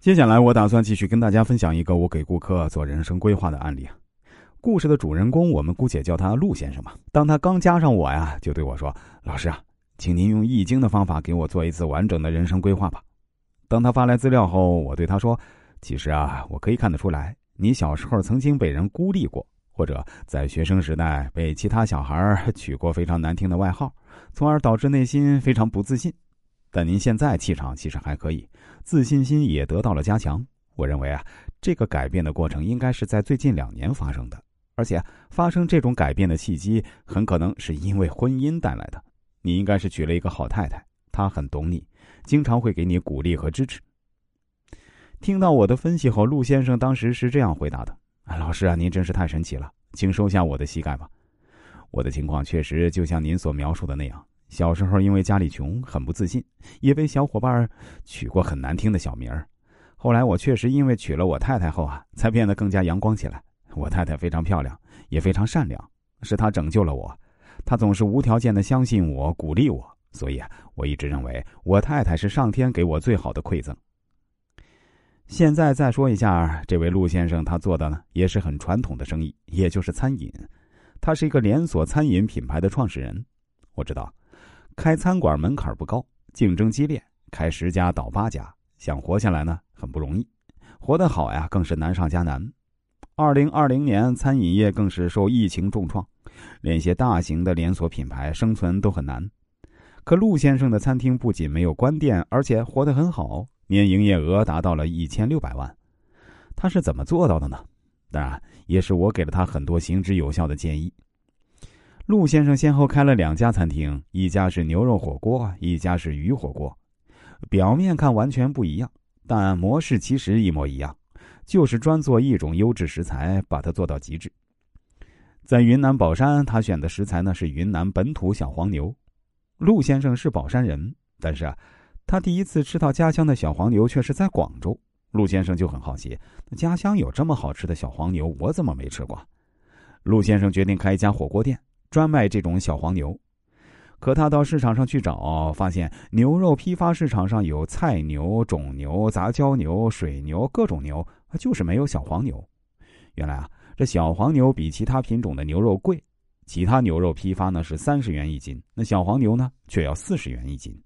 接下来，我打算继续跟大家分享一个我给顾客做人生规划的案例啊。故事的主人公，我们姑且叫他陆先生吧。当他刚加上我呀，就对我说：“老师啊，请您用易经的方法给我做一次完整的人生规划吧。”当他发来资料后，我对他说：“其实啊，我可以看得出来，你小时候曾经被人孤立过，或者在学生时代被其他小孩取过非常难听的外号，从而导致内心非常不自信。但您现在气场其实还可以。”自信心也得到了加强。我认为啊，这个改变的过程应该是在最近两年发生的，而且发生这种改变的契机很可能是因为婚姻带来的。你应该是娶了一个好太太，她很懂你，经常会给你鼓励和支持。听到我的分析后，陆先生当时是这样回答的：“老师啊，您真是太神奇了，请收下我的膝盖吧。我的情况确实就像您所描述的那样。”小时候因为家里穷，很不自信，也被小伙伴取过很难听的小名儿。后来我确实因为娶了我太太后啊，才变得更加阳光起来。我太太非常漂亮，也非常善良，是她拯救了我。她总是无条件的相信我，鼓励我，所以啊，我一直认为我太太是上天给我最好的馈赠。现在再说一下，这位陆先生他做的呢，也是很传统的生意，也就是餐饮。他是一个连锁餐饮品牌的创始人。我知道。开餐馆门槛不高，竞争激烈，开十家倒八家，想活下来呢很不容易，活得好呀更是难上加难。二零二零年，餐饮业更是受疫情重创，连些大型的连锁品牌生存都很难。可陆先生的餐厅不仅没有关店，而且活得很好，年营业额达到了一千六百万。他是怎么做到的呢？当然，也是我给了他很多行之有效的建议。陆先生先后开了两家餐厅，一家是牛肉火锅，一家是鱼火锅。表面看完全不一样，但模式其实一模一样，就是专做一种优质食材，把它做到极致。在云南保山，他选的食材呢是云南本土小黄牛。陆先生是保山人，但是啊，他第一次吃到家乡的小黄牛却是在广州。陆先生就很好奇，家乡有这么好吃的小黄牛，我怎么没吃过？陆先生决定开一家火锅店。专卖这种小黄牛，可他到市场上去找，发现牛肉批发市场上有菜牛、种牛、杂交牛、水牛各种牛，就是没有小黄牛。原来啊，这小黄牛比其他品种的牛肉贵，其他牛肉批发呢是三十元一斤，那小黄牛呢却要四十元一斤。